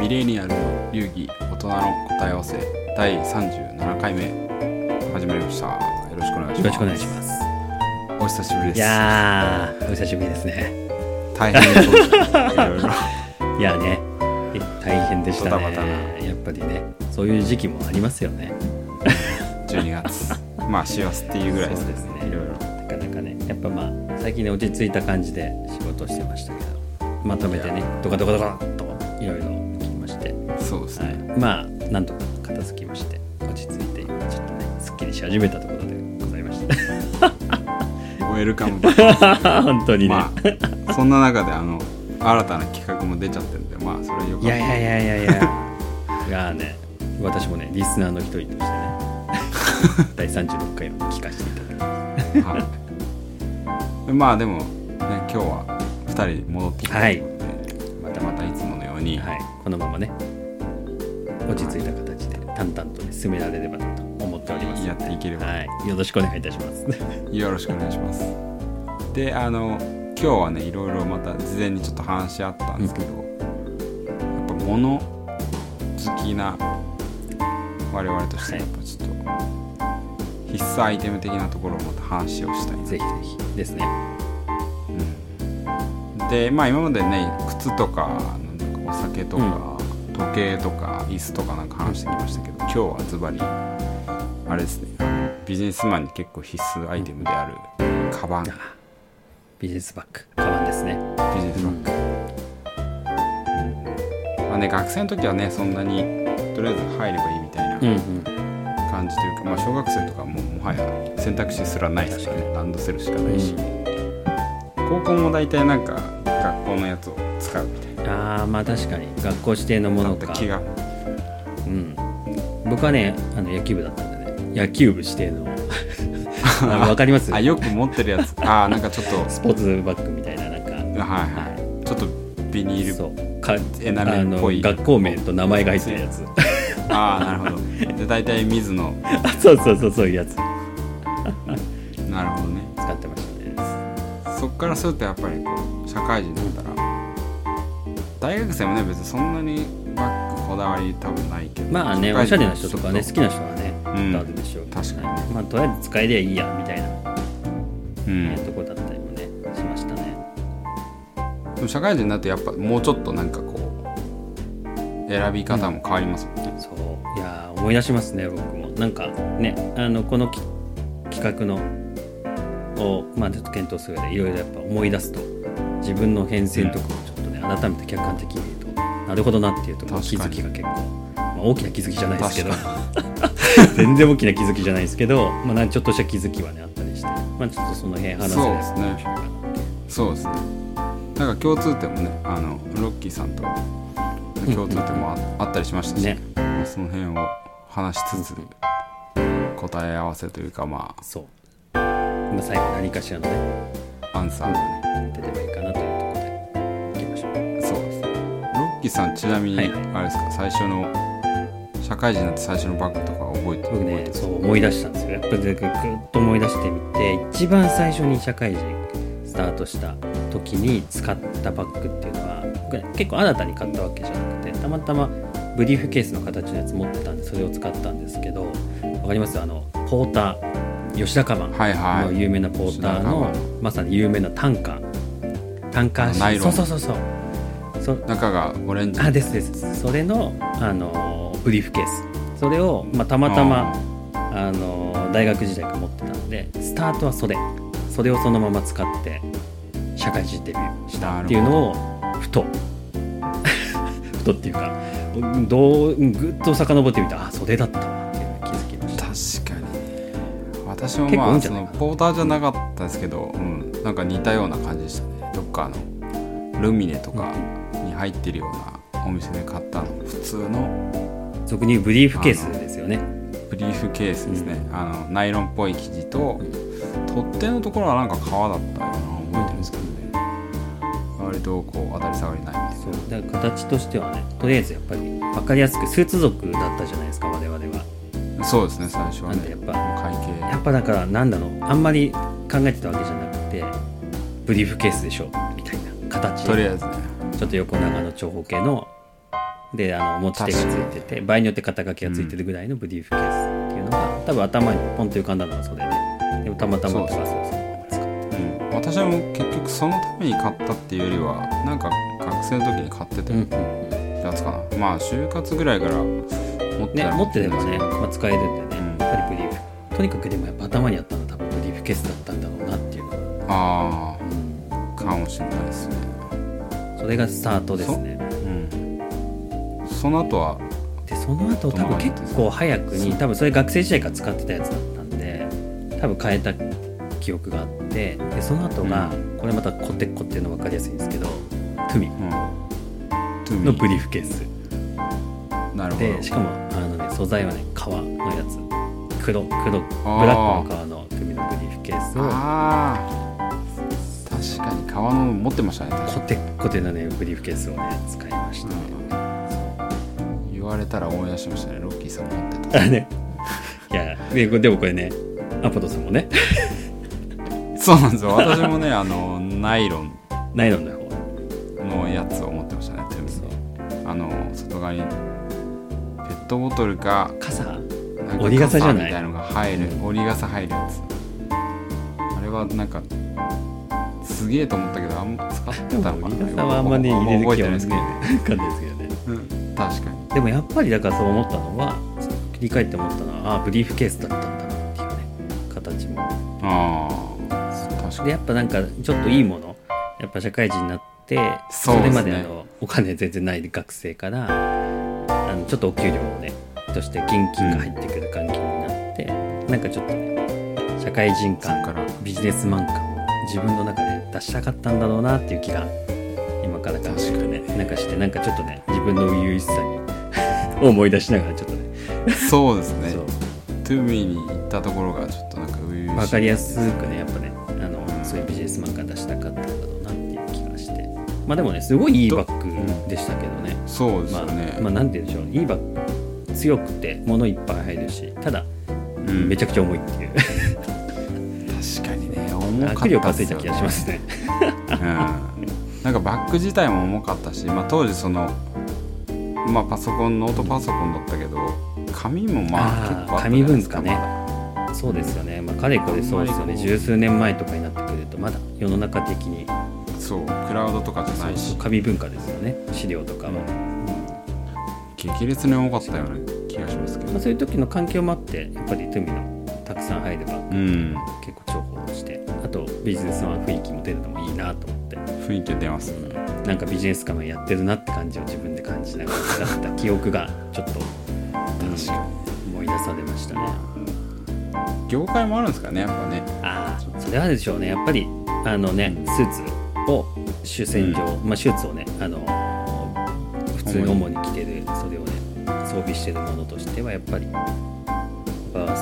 ミレニアルの流儀大人の答え合わせ第37回目始まりました。よろしくお願いします。よろしくお願いします。お久しぶりです。いやー、お久しぶりですね。大変ですねいろいろ。いやね、え大変でしたね。やっぱりね、そういう時期もありますよね。12月。まあ師走っていうぐらいですね。いろいろ。なかなかね、やっぱまあ、最近ね、落ち着いた感じで仕事をしてましたけど、まとめてね、ドカドカドカっといろいろまあ、なんとか片付きまして、落ち着いて、今ちょっとね、すっきりし始めたところでございました。ウェルカムバック本当にね。まあそんな中であの新たな企画も出ちゃってるんでまあそれはよかった。いやいやいやいやいや。いやね私もねリスナーの一人としてね 第36回を聞かせていただきまはい、まあでもね今日は2人戻ってきたとい。またまたいつものように、す、はい、このままね落ち着いた形で淡々とね進められればなと思っておりますやっていければ、はい。よろしくお願いいたします。よろしくお願いします。であの今日はねいろいろまた事前にちょっと話し合ったんですけど、やっぱ物好きな我々としてはやっぱちょっと必須アイテム的なところをまた話をしたいなぜひぜひ。ですね。でまあ今までね靴とかお酒とか、時計とか椅子とかなんか話してきましたけど、今日はズバリあれですねビジネスマンに結構必須アイテムであるカバン。ビビジネスバッグ。カバンですね。ジネスバッグ、まあね学生の時はねそんなにとりあえず入ればいいみたいなうんうん。感じというか、まあ、小学生とかももはや選択肢すらないですからねランドセルしかないし、高校も大体なんか学校のやつを使うみたいなああまあ確かに。学校指定のものか。気が。うん、僕はねあの野球部だったんでね。野球部指定の。わかります？あよく持ってるやつ。あーなんかちょっと。スポーツバッグみたいななんか。はいはい。ちょっとビニール。そう。かエナメルっぽい。学校名と名前が入ってるやつ。ああなるほど。で大体水野 そうそうそうそういうやつ。使なるほどね。ってましたね。そっからするとやっぱりこう社会人だったら大学生もね別にそんなにバッグこだわり多分ないけど。まあねおしゃれな人とかね好きな人はね、うん。あるでしょう確かに。はいまあとりあえず使えりゃいいやみたいな、うん。ねとこだったりもねしましたね。でも社会人になってやっぱもうちょっとなんかこう選び方も変わりますもんね、そう。いやー思い出しますね僕も。なんかねあのこのき企画のをまあちょっと検討する上でいろいろやっぱ思い出すと自分の変遷とかを改めて客観的に見るとなるほどなっていうところ気づきが結構、まあ、大きな気づきじゃないですけど。確 全然大きな気づきじゃないですけど、まあ、ちょっとした気づきはねあったりして、まあ、ちょっとその辺話せそうですね。そうですね。なんか共通点もねあのロッキーさんと共通点もあ,、あったりしましたし、ね。まあその辺を話しつつ答え合わせというかまそう、まあ、最後何かしらのねあアンサーがね、出てもいッキーさんちなみに、はい。あれですか最初の社会人になって最初のバッグとか覚えて僕ねそう思い出したんですよ。やっぱりぐっと思い出してみて一番最初に社会人スタートした時に使ったバッグっていうのは僕ね結構新たに買ったわけじゃなくてたまたまブリーフケースの形のやつ持ってたんでそれを使ったんですけどわかります？あのポーター吉田カバンの有名なポーターのンまさに有名なタンカー。タンカーナイロン。そうそうそうそう。そ中がオレンジ。あですです。それの、あのブリーフケース。それを、まあ、たまたまあの大学時代から持ってたのでスタートはそれ。それをそのまま使って社会人デビューしたっていうのをふと。ふとっていうかどうぐっと遡ってみたらあそれだったわっていうのに気づきました。確かに。私も結構まあそのポーターじゃなかったですけど、うん、なんか似たような感じでしたね。どっかあのルミネとかに入ってるようなお店で買ったの。普通の。俗に言うブリーフケースですよね。ブリーフケースですね、あのナイロンっぽい生地と、取っ手のところはなんか革だったような覚えてるんですけどね。割とこう当たり障りないみたいなそう。だから形としてはねとりあえずやっぱり分かりやすくスーツ族だったじゃないですか我々は。そうですね最初はね。やっぱ。会計。やっぱだからなんだろうあんまり考えてたわけじゃなくてブリーフケースでしょみたいな形とりあえずねちょっと横長の長方形のであの持ち手がついてて場合によって肩書きがついてるぐらいのブリーフケースっていうのが、多分頭にポンと浮かんだのがそれででもたまたま使ってうん、私も結局そのために買ったっていうよりはなんか学生の時に買ってたうんうんやつかな、まあ就活ぐらいから持ってね持ってればね、まあ、使えるんでね、うん。やっぱりブリーフ。とにかくでもやっぱ頭にあったのは多分ブリーフケースだったんだろうなっていう。あうんあかもしれないですねそれがスタートですね。うん。その後は？でその後多分結構早くに多分それ学生時代から使ってたやつだったんで多分変えた記憶があってでその後が、これまたコテッコっていうの分かりやすいんですけどトゥミ。のブリーフケース。なるほど。でしかもあの、ね、素材はね革のやつ。黒黒ブラックの革のトゥミのブリーフケースをああ確かに革の持ってましたねコテッコテのねブリーフケースをね使いましたね、に言われたら思い出しましたね。ロッキーさん持ってた。あね。いやででもこれねアポトさんもね。そうなんですよ。私もね あのナイロン。ナイロンの方のやつを持ってましたねトゥーミそうあの外側にペットボトルか傘？折り傘じゃない？みたいのが入る。うん。折り傘入るやつ。あれはなんかすげえと思ったけどあんま使ってたのか折なり傘はあんまね入れる気はねてないですけど、ね。うん、確かに。でもやっぱりだからそう思ったのは振り返って思ったのはああブリーフケースだったんだなっていうね形も。ああ確かに。でやっぱなんかちょっといいものやっぱ社会人になってそれまであのお金全然ない学生からあのちょっとお給料をねとして現金が入ってくる環境になって、なんかちょっとね社会人感から。ビジネスマン感を自分の中で出したかったんだろうなっていう気が今から考えるとねなんかしてなんかちょっとね自分の初々しさに思い出しながらちょっとね。そうですね。トゥーミーに行ったところがちょっとなんか初々しい。分かりやすくねやっぱねあのそういうビジネスマン感出したかったんだろうなっていう気がして。まあでもねすごいいいバッグでしたけどね。そうですまあ、よね、まあなんて言うんでしょういいバッグ強くて物いっぱい入るしただうん。めちゃくちゃ重いっていう握力がついた気がします。ねうん、なんかバッグ自体も重かったし、まあ、当時その、まあ、パソコンノートパソコンだったけど紙もまあ結構あ紙文化ね。まそうですよね、まあ、かれこれそうですよね。十数年前とかになってくるとまだ世の中的に。だそう。クラウドとかじゃないし。紙文化ですよね。資料とかは、激烈に重かったような気がしますけど。まあ、そういう時の環境もあってやっぱりトゥミのたくさん入ればうん。結構ビジネスの雰囲気も出るのもいいなと思って。雰囲気出ますね。なんかビジネス感やってるなって感じを自分で感じながら使った記憶がちょっと、うん確か思い出されましたね。業界もあるんですかねやっぱね。ああそれはでしょうね。やっぱりあのねうんスーツを主戦場、まあシューズをねあの普通に主に。着てるそれをね装備してるものとしてはやっぱりス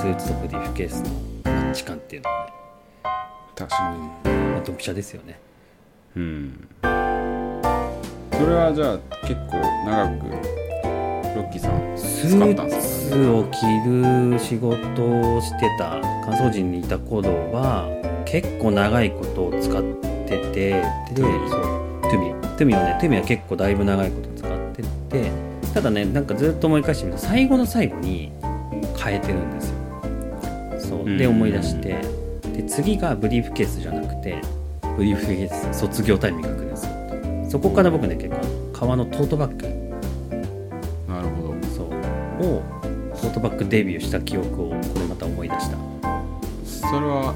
ーツとブリーフケースのマッチ感っていうのはね確かうんまあドンピシャですよね。にうん。それはじゃあ結構長くロッキーさんス使ったんですかーツを着る仕事をしてた乾燥時にいた頃は結構長いことを使っててでそうトゥミトゥミはねトゥミは結構だいぶ長いこと使っててただねなんかずっと思い返してみると最後の最後に変えてるんですよ。そう。でうん。思い出してで次がブリーフケースじゃなくてブリーフケース卒業タイミングですよそこから僕ね結構革のトートバッグ。なるほど。そう。をトートバッグデビューした記憶をこれまた思い出した。それは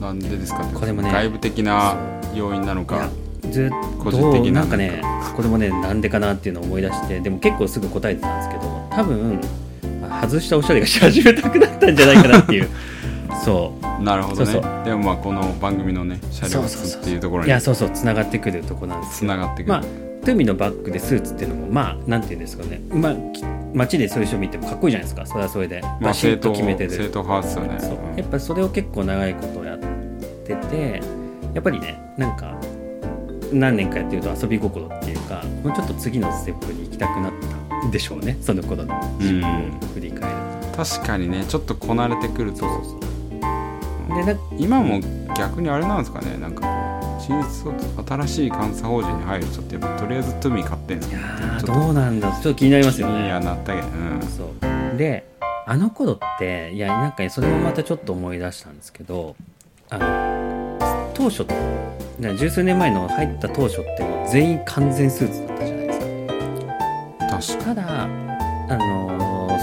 なんでですかこれもね外部的な要因なのか。ずっ個と人的な。なんかねこれもねなんでかなっていうのを思い出してでも結構すぐ答えてたんですけど多分外したおしゃれがし始めたくなったんじゃないかなっていうそう。なるほどね。でもまあこの番組のね車両室っていうところにいやそうそう。つながってくるとこなんですつよ。ながってくる、まあトゥミのバッグでスーツっていうのもまあなんていうんですかね。うまき街でそういう人見てもかっこいいじゃないですか。それはそれで。まあバシッと決めてる。正統派ですよね。やっぱそれを結構長いことやっててやっぱりねなんか何年かやってると遊び心っていうかもうちょっと次のステップに行きたくなったんでしょうね。その頃の自分を振り返る確かにねちょっとこなれてくるとと。でな今も逆にあれなんですかね。なんか新卒新しい監査法人に入る人ってやっぱとりあえずトゥミー買ってんすいやよーちょっとどうなんだちょっと気になりますよね。はなったけどうん。そう。であの頃っていやなんかそれもまたちょっと思い出したんですけどあの当初ね十数年前の入った当初ってもう全員完全スーツだったじゃないですか。確かただあのー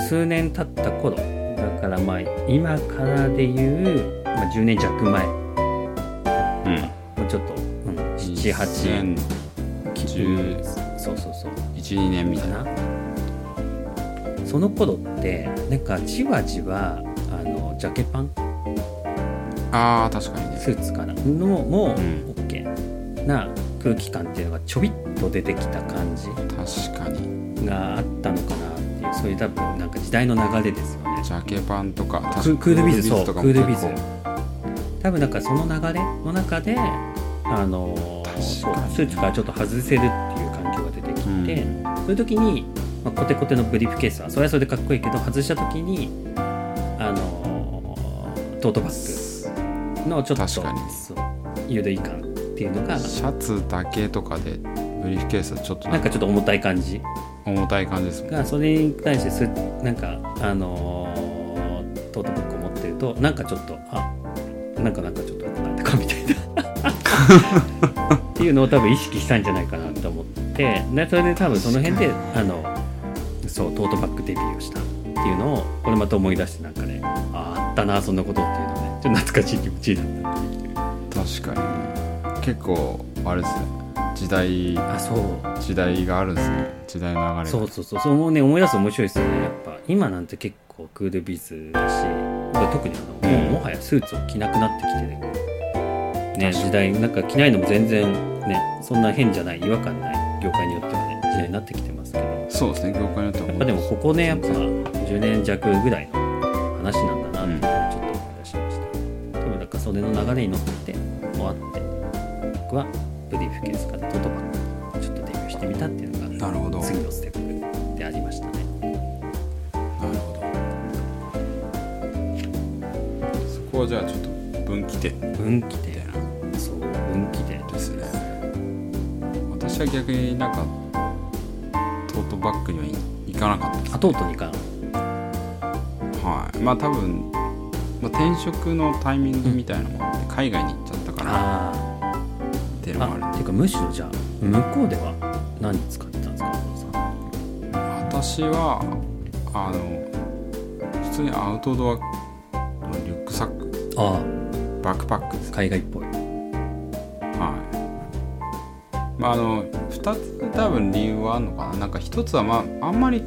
数年経った頃だからまあ今からでいう、まあ、10年弱前。もうん。うちょっと、うん、78 2012そうそうそう。年みたいな。その頃ってなんかじわじわあのジャケパン？あー確かにね。スーツかなのもうん。OK な空気感っていうのがちょびっと出てきた感じ確かに。があったのかなっていうそういう多分なんか時代の流れですよね。ジャケパンとかククールビズそうクールビズ結多分なんかその流れの中であのスーツからちょっと外せるっていう環境が出てきて、うん。そういう時に、まあ、コテコテのブリーフケースはそれはそれでかっこいいけど外した時にあのトートバッグのちょっと確かに。そう緩い感っていうのがシャツだけとかでブリーフケースはちょっとなんかちょっと重たい感じ。重たい感じですがそれに対してすなんかあのートートバッグを持ってるとなんかちょっとあなんかなんかちょっとなんかみたいな。っていうのを多分意識したんじゃないかなと思って。でそれで多分その辺であのそうトートバッグデビューをしたっていうのをこれまた思い出してなんかねあああったなそんなことっていうのをね。ちょっと懐かしい気持ちになった確かに結構あれですね。時代あそう。時代があるんですね。時代の流れが。そうそうそう。そうもうね思い出すと面白いですよね。やっぱ今なんて結構クールビズだし特にあの、うん。もうもはやスーツを着なくなってきてるね確かに。時代なんか着ないのも全然ねそんな変じゃない違和感ない。業界によってはね時代になってきてますけど。やそうですね業界によっては。っぱでもここねやっぱ10年弱ぐらいの話なんだなっていうちょっと思い出しました、多分なんかそれの流れに乗ってもあって僕はブリーフケースからトートバッグにちょっとデビューしてみたっていうのがなるほど。次のステップでありましたねじゃあちょっと分岐点。分岐点。みたいなそう。分岐点ですね。私は逆になんかトートバッグには行かなかったです。あとうとうにかんはい。まあ多分、まあ、転職のタイミングみたいなのもあって海外に行っちゃったからあっていうのもある。あていうかむしろじゃあ向こうでは何使ってたんですか私はあの普通にアウトドアあバックパックですあ海外っぽい。はい。まああの2つ多分理由はあるのかな。なんか1つはまああんまり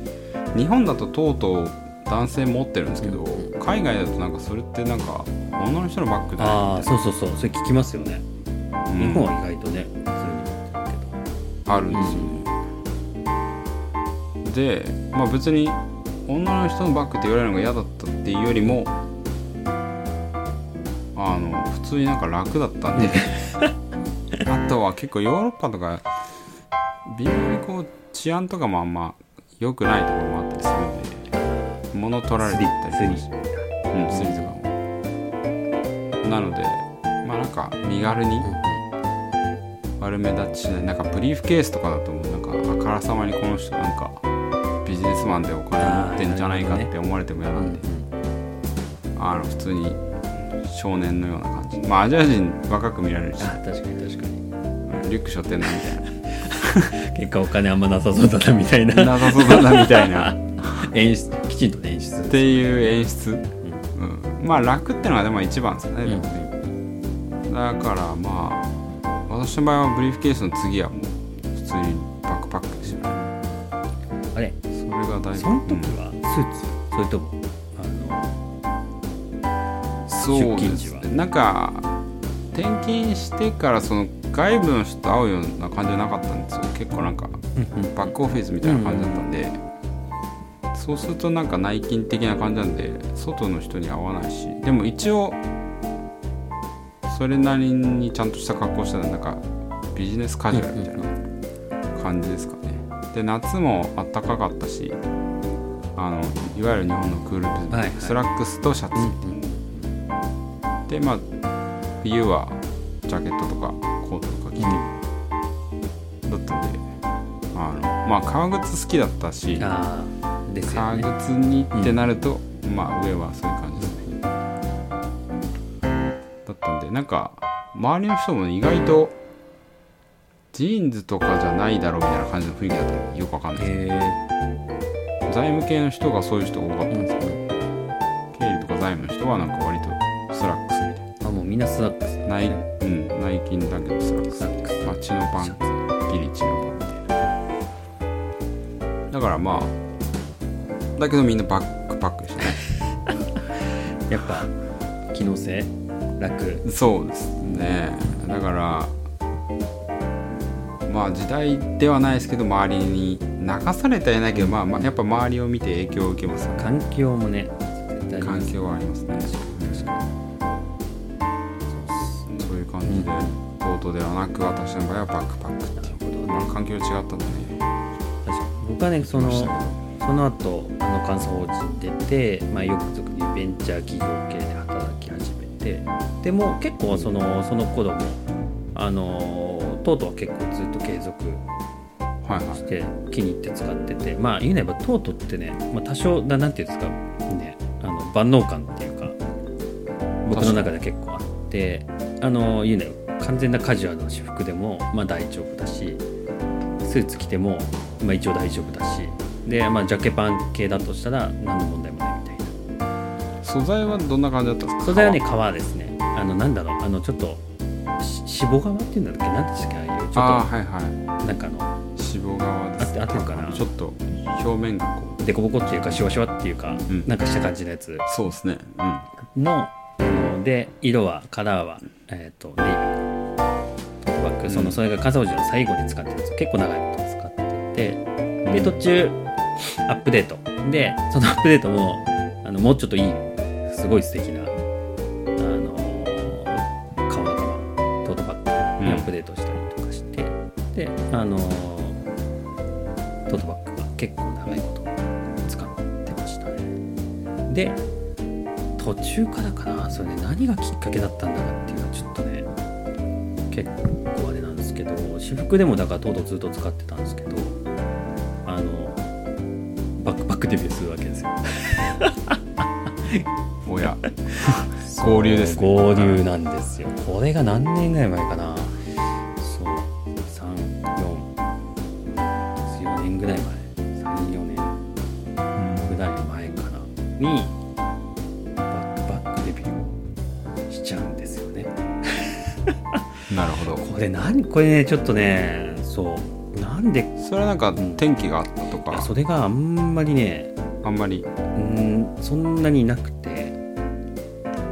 日本だととうとう男性持ってるんですけど、うん海外だとなんかそれってなんか女の人のバッグだよああそうそうそう。それ聞きますよね、なうん。日本は意外とねあるんですよね、でまあ別に女の人のバッグって言われるのが嫌だったっていうよりもあの普通になんか楽だったんで。あとは結構ヨーロッパとか微妙にこう治安とかもあんま良くないところもあったりするんで物取られていったりスリとかうん。スリとかもなのでまあなんか身軽に悪目立ちしないなんかブリーフケースとかだとなんかあからさまにこの人なんかビジネスマンでお金持ってんじゃないかって思われても嫌うんなんで、あの普通に少年のような感じ。まあアジア人若く見られるし。あ確かに確かに。リュック背負ってんなみ結果お金あんまなさそうだなみたいな。たいななさそうだなみたいな。っ 演出きちんとね演出。ていう演出、うん、まあ楽ってのがでも一番ですよね、うん。だからまあ私の場合はブリーフケースの次はもう普通にバックパックですよねあれ？それが大事。その時はスーツ？それとも？出勤時は。ですねなんか転勤してからその外部の人と会うような感じじゃなかったんですよ。結構なんかバックオフィスみたいな感じだったんで、そうするとなんか内勤的な感じなんで外の人に会わないし。でも一応それなりにちゃんとした格好してたらなんかビジネスカジュアルみたいな感じですかね。で夏もあったかかったしあのいわゆる日本のクールビズ、はいはい。スラックスとシャツ、うんうんでまあ冬はジャケットとかコートとか着て、だったんであのまあ革靴好きだったしああですよね革靴にってなると、まあ上はそういう感じですね。だったんでなんか周りの人も意外とジーンズとかじゃないだろうみたいな感じの雰囲気だったんでよくわかんないです。財務系の人がそういう人多かったんですけど、経理とか財務の人はなんか割とスラックスみんなスラックスなナイ,、うん、ナイキンだけどスラックス。スラックス。まあ血のパンギリチのパン。みたいなだからまあだけどみんなバックパックでしたね。やっぱ機能性楽。そうですね。だからまあ時代ではないですけど周りに流されてはいないけど、まあ、まあやっぱ周りを見て影響を受けます。よね環境もね環境はありますねいう感じで、ボートではなく私の場合はバックパック。っていうまあ環境違ったんで。ね確かに。僕はねそのその後あの監査法人出て、まあ、よく俗にベンチャー企業系で働き始めてでも結構そのその頃もあのトートは結構ずっと継続はいはい。して気に入って使っててまあ言うなればトートってね、まあ、多少ななんていうんですかねあの万能感っていうか僕の中で結構あってあの言うなれば完全なカジュアルな私服でもまあ大丈夫だしスーツ着てもまあ一応大丈夫だしでまあジャケパン系だとしたら何の問題もないみたいな。素材はどんな感じだったんですか？素材はね革ですね。あのなんだろうあのちょっとししぼ革っていうんだっけ？何でしたっけああいうちょっああはいはい。となんかあの脂肪側ですあってるかな？ちょっと表面がこう。デコボコっていうかシワシワっていうか、ん。なんかした感じのやつ。そうですね。うん。のあので色はカラーは、えー、とネイビー。トートバッグ、そのそれが傘王子の最後に使ってるやつ。結構長いこと使ってて。で途中アップデート。でその アップデートもあのもうちょっといいすごい素敵なあの革の革トートバッグ。にアップデートしたりとかして、であのトートバッグが結構長いこと使ってましたね。で途中からかな。それね何がきっかけだったんだかっていうのはちょっとね結構あれなんですけど私服でもだからとうとうずっと使ってたんですけどあのバックバックデビューするわけですよ。おや。合流ですね。合流なんですよ。これが何年ぐらい前かな。そう34年ぐらい前。34年ぐらい前かな。にこれ何これねちょっとねそう。なんでそれはなんかん。天気があったといやか？それがあんまりねあんまり？うんそんなになくて。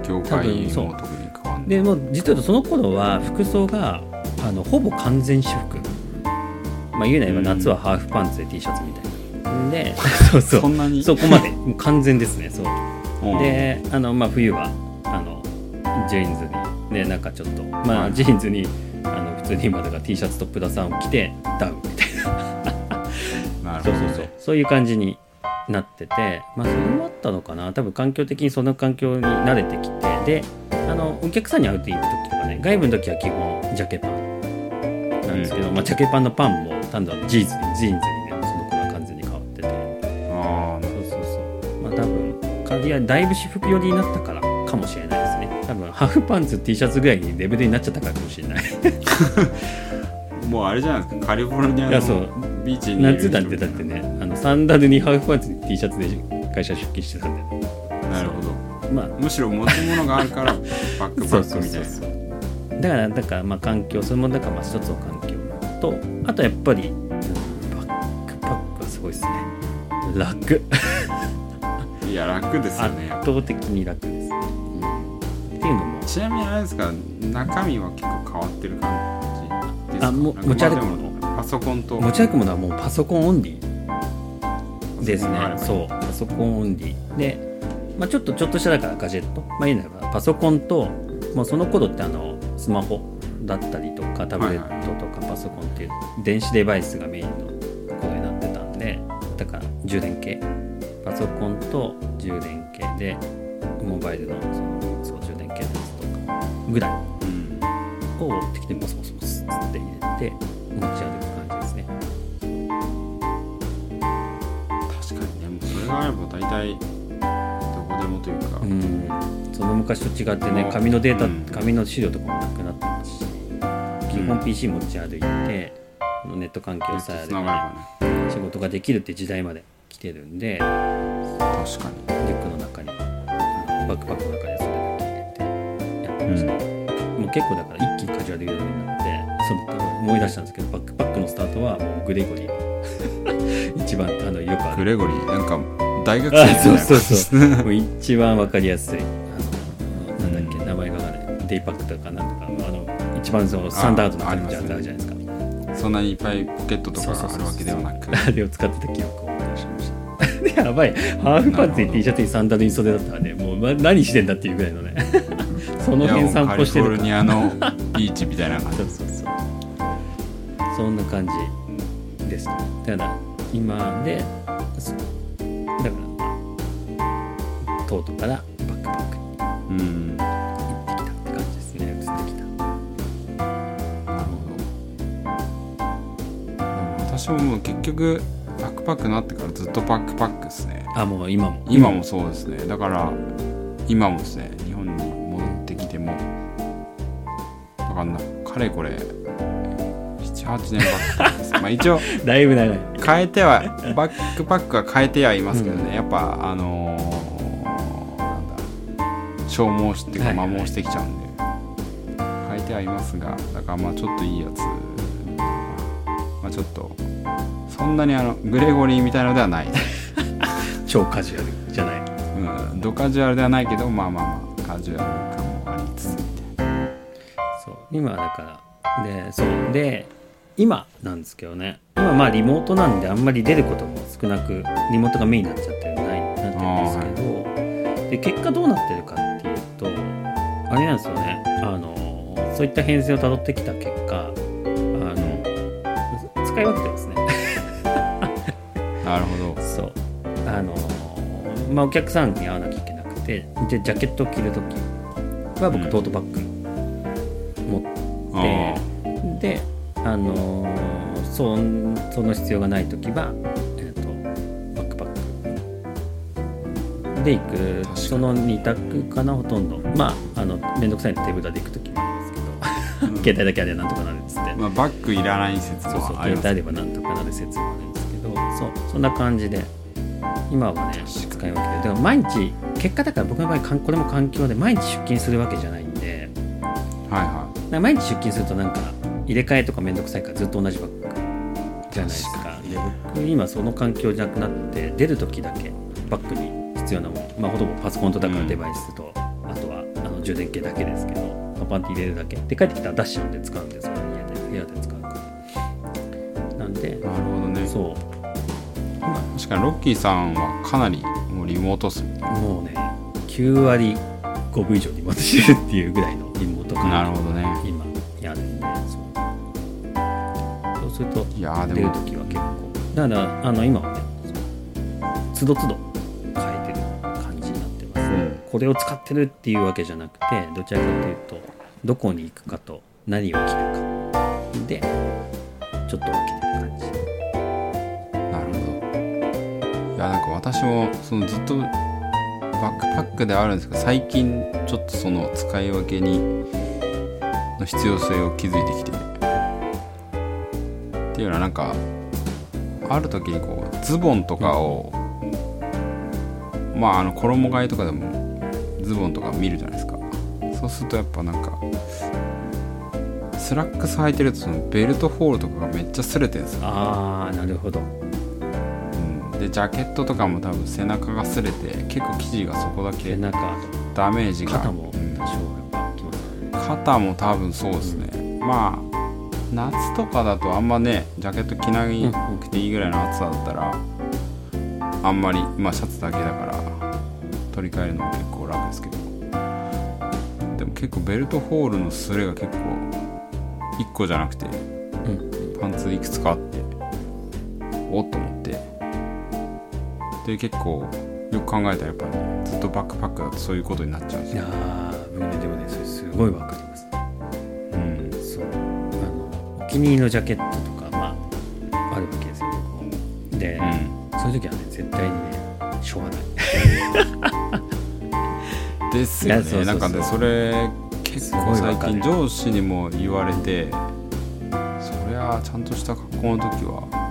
業界多分そう。も特に変わんない。でもう実はその頃は服装があのほぼ完全私服。まあ言うなれば夏はハーフパンツで T シャツみたいな。で そうそう。そんなに？そこまで。完全ですねそう。うん。であの、まあ、冬はあのジーンズにねなんかちょっとまあはい。ジーンズに普通に今だから T シャツとプラスワンを着てダウン。みたいななるほどそうそうそう。そういう感じになっててまあそれもあったのかな。多分環境的にその環境に慣れてきてであのお客さんに会うという時とかね外部の時は基本ジャケパンなんですけど、まあ、ジャケパンのパンも単なるジーンズにジーンズにねその頃は完全に変わっててあそうそうそう。まあ多分かいやだいぶ私服寄りになったからかもしれない多分ハーフパンツ T シャツぐらいにレベルになっちゃったからかもしれない。あ もうあれじゃないですか。カリフォルニアのビーチに夏だってだってね。あのサンダルにハーフパンツに T シャツで会社出勤してたんで。なるほど。まあ。むしろ持ち物があるから バックパそうックみたいな。そうそうそうだからだからまあ環境それもだからまあ一つの環境とあとやっぱりうんバックパックはすごいですね。楽いや楽ですよ圧ね倒的に楽っていうのも。ちなみにあれですか中身は結構変わってる感じですか？あも持ち歩く。まあものでパソコンと。持ち歩くものはもうパソコンオンリーですね。そう。パソコンオンリー。で、まあ、ちょっとちょっとしただからガジェット。まあいいのばパソコンともうその頃ってあのスマホだったりとかタブレットとかパソコンっていう電子デバイスがメインの頃になってたんでだから充電系。パソコンと充電系でモバイルのそのぐらい。うん。を適当にボソボソボソて持ち歩く感じですね。確かにねもうそれがあれば大体どこでもというか、うん。その昔と違ってねもう紙のデータ、うん。紙の資料とかもなくなってますし基本うん PC 持ち歩いて、このネット環境さえあれば、ね仕事ができるって時代まで来てるんでリ確かに。ュックの中に。バックパックの中でそれだけ入れてやってました、もう結構だから一気にカジュアルユーザーになってその思い出したんですけどバックパックのスタートはもうグレゴリー。一番あのよくある。グレゴリーなんか大学あ生みたいなそうそうそう。もう一番わかりやすいあのなんだっけ、名前がわからないデイパックとかなんとかあの一番そのスタンダードな感じあるじゃないですか。そんなにいっぱいポケットとかがあるわけではなく。あれを使ってた記憶を思い出しました。やばい。ハーフパンツに T シャツにサンダルに袖だったらねもう、ま、何してんだっていうぐらいのねその辺散歩していやもうカリフォルニアのビーチみたいな感じそうそうそう。そんな感じです。だから今でだからまあトートからバックパック。にうんなる行ってきたって感じですね。移ってきた。ほど。でも私ももう結局バックパックになってからずっとバックパックですね。あもう今も。今もそうですね。だから今もですねかれこれ78年バックパックです。まあ一応 だいぶ長い。変えてはバックパックは変えてはいますけどね、やっぱあのーなんだ消耗してはいはい摩耗してきちゃうんで、変えてはいますがだからまあちょっといいやつ。まあちょっとそんなにあのグレゴリーみたいなのではない。超カジュアルじゃない。うん、ドカジュアルではないけどまあまあまあカジュアル感今だから。でそう。で今なんですけどね。今まあリモートなんであんまり出ることも少なくリモートがメインになっちゃってるないなってるんですけど、で結果どうなってるかっていうとあれなんですよね。あのそういった編成をたどってきた結果あの使い分けてますね。なるほど。そう。あのまあお客さんに会わなきゃいけなくてでジャケットを着るときは僕うん。トートバッグ持って、あであのーそんその必要がない時は、えー、とバックパック。で行く。その2択かなほとんど。まああの面倒くさいので手ぶらで行く時もあるんですけど、うん。携帯だけあればなんとかなるっつって、まあ、バッグいらない説そうそう携帯あればなんとかなる説もあるんですけど。そうそんな感じで今はね使い分けてる。でも毎日結果だから僕の場合これも環境で毎日出勤するわけじゃない毎日出勤するとなんか入れ替えとかめんどくさいからずっと同じバッグ。じゃないですか。確かで僕今その環境じゃなくなって出る時だけバッグに必要なもの。まあほとんどパソコンとだからうん。デバイスと、あとはあの充電系だけですけどパンパンって入れるだけ。で帰ってきたらダッシュなんで使うんですよ。ね家で部屋で使うからなんでいなるほどね。そう。確かにロッキーさんはかなりもうリモートっすもんね。もうね9割5分以上リモートしてるっていうぐらいのリモート環境なるほどね。今やるんでそう。そうするといやー出る時は結構。だからあの今はねそう都度都度変えてる感じになってます、うん。これを使ってるっていうわけじゃなくてどちらかというとどこに行くかと何を着るか。でちょっと分けてる感じ。なるほど。いやなんか私もそのずっとバックパックではあるんですけど最近ちょっとその使い分けにの必要性を気づいてきてっていうのはなんかある時にこうズボンとかを、まああの衣替えとかでもズボンとか見るじゃないですか。そうするとやっぱなんかスラックス履いてるとそのベルトホールとかがめっちゃ擦れてるんですよ。ああなるほど。うんでジャケットとかも多分背中が擦れて結構生地がそこだけ背中ダメージが。肩もうん多少やっぱきますよね肩も多分そうですね、まあ夏とかだとあんまねジャケット着なくていいぐらいの暑さだったらあんまりまあシャツだけだから取り替えるのも結構楽ですけど。でも結構ベルトホールの擦れが結構1個じゃなくてうん。パンツいくつかあっておっと思ってで結構よく考えたらやっぱり、ずっとバックパックだとそういうことになっちゃうんですよ、いやー僕ねでもねそれすごいわかります。うん、そうあのお気気に入りのジャケットとか、まあ、あるわけですよ僕もで、うん。そういう時はね絶対にねしょうがない。ですよね。なんかねそれ結構最近上司にも言われてそりゃちゃんとした格好の時は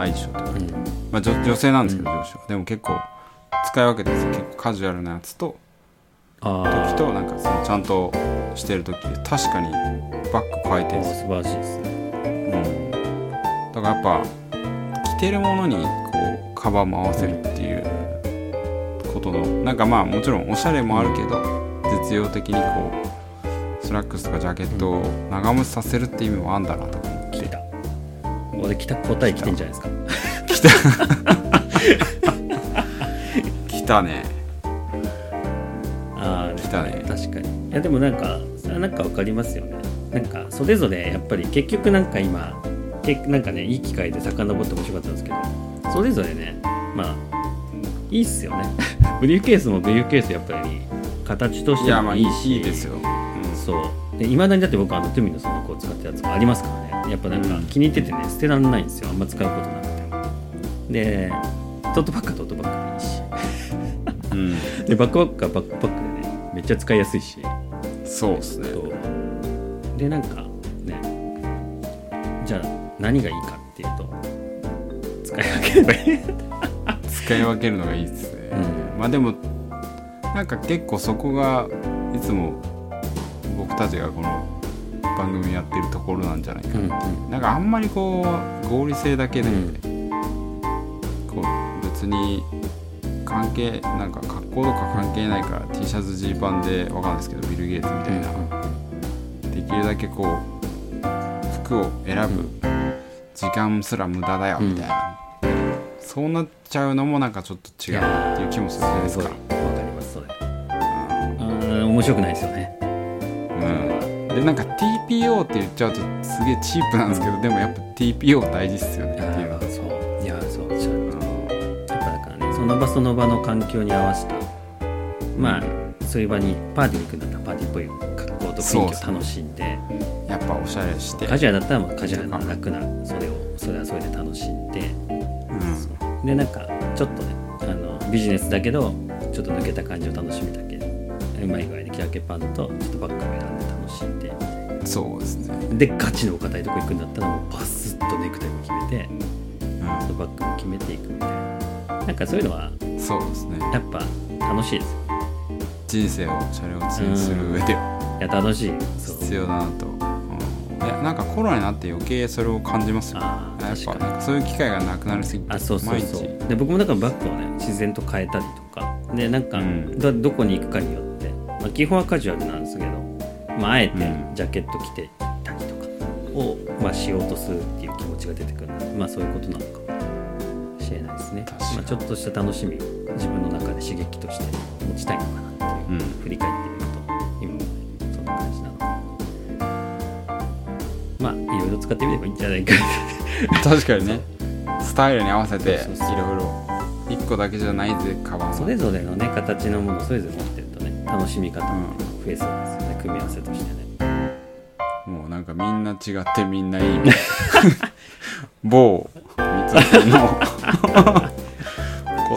ないでしょまあ、女女性なんですけど、う上司は。でも結構使い分けてるんですよ結構カジュアルなやつとあ時となんかそのちゃんとしてる時で確かにバッグ変えてるんですよ。素晴らしいですね。うん、だからやっぱ着てるものにこうカバンも合わせるっていうことのなんかまあもちろんおしゃれもあるけど実用的にこうスラックスとかジャケットを長持ちさせるっていう意味もあるんだなとか俺来た答え来てんじゃないですか。来た。ね。ああ来たね。確かに。いやでもなんかそれはなんかわかりますよね。なんかそれぞれやっぱり結局なんか今けなんかねいい機会で遡って面白かったんですけどそれぞれねまあいいっすよね。ブリーフケースもブリーフケースやっぱり形としてもいいし。いいですよ、うん。そう。でいまだにだって僕あのトゥミのその子を使ったやつがありますからねやっぱなんかうん気に入っててね捨てられないんですよ。あんま使うことなくて。でトートバッグはトートバッグでいいし。うん。でバックパックはバックパックでねめっちゃ使いやすいし。そうですね。でなんかねじゃあ何がいいかっていうと使い分ければいい。使い分けるのがいい ですね、うまあでもなんか結構そこがいつも僕たちがこの番組やってるところなんじゃないかな、うんなんかあんまりこう合理性だけで、うん。こう別に関係なんか格好とか関係ないから T シャツジーパンでわかんないですけどビル・ゲイツみたいな、できるだけこう服を選ぶ時間すら無駄だよみたいな、そうなっちゃうのもなんかちょっと違うなっていう気もするじゃないですか。すごいわかりますそれ。あー面白くないですよね。うん、でなんか TPO って言っちゃうとすげえチープなんですけどでもやっぱ TPO 大事っすよねっていうのは。そう。いやそう。そうやっぱだからねその場その場の環境に合わせたまあそういう場にパーティーに行くんだったらパーティーっぽい格好と雰囲気を楽しんで。やっぱおしゃれして。カジュアルだったらまあカジュアルな楽なそれをそれはそれで楽しんで。うん。でなんかちょっとねあのビジネスだけどちょっと抜けた感じを楽しみだけ。うまい具合にキラケパンとちょっとバッグを選んで楽しんでそうですね、でガチのお堅いとこ行くんだったらもうパスッとネクタイも決めてうバッグも決めていくみたいな。なんかそういうのはん、そうですね。やっぱ楽しいですよ。人生をシャレオツにする上では。いや楽しい。必要だなと、うん、いやなんかコロナになって余計それを感じますよ。あーやっぱなんかそういう機会がなくなりすぎてあそうそうそう。で僕もだからバッグをね自然と変えたりとか。でなんか、うん。どどこに行くかによって、まあ、基本はカジュアルなんですけど、まあ、あえてうん。ジャケット着てたりとかを、まあ、しようとするっていう気持ちが出てくるのでまあそういうことなのかもしれないですね、まあ、ちょっとした楽しみを自分の中で刺激として持ちたいのかなっていう、うん振り返ってみると今もねそんな感じなのかなまあいろいろ使ってみればいいんじゃないか。確かにね。スタイルに合わせていろいろ。1個だけじゃないぜカバンそれぞれのね形のものそれぞれ持ってるとね楽しみ方もね増えそうですよね組み合わせとしてね。もうなんかみんな違ってみんないいみたいな。某三つの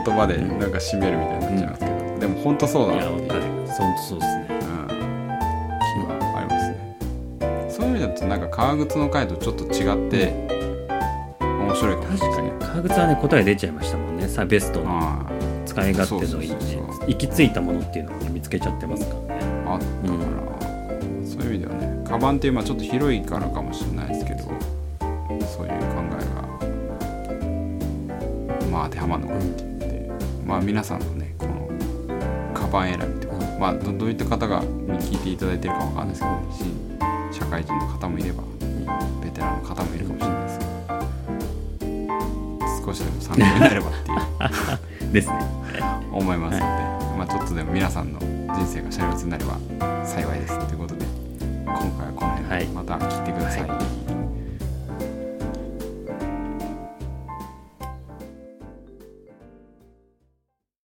言葉でなんか締めるみたいになっちゃいますけど、でも本当そうだな。っていう本当そうですね。うん。気はありますね。そういう意味だとなんか革靴の回とちょっと違って面白いかもしれない。確かに。革靴はね答え出ちゃいましたもんね。さベスト。のあ。使い勝手のいいね。行き着いたものっていうのをね見つけちゃってますからね。ああったから、そういう意味ではね。カバンっていうまあちょっと広いからかもしれないですけどそういう考えがまあ当てはまるのかなって。いうので、まあ皆さんのねこのカバン選びと。か、まあどどういった方がに聞いていただいてるかわかんないですけど新社会人の方もいればベテランの方もいるかもしれないですけど。少しでも参考になればっていう。ですね。思いますので、まあちょっとでも皆さんの人生がシャレオツになれば幸いですということで今回はこの辺ではい。また聞いてください、はい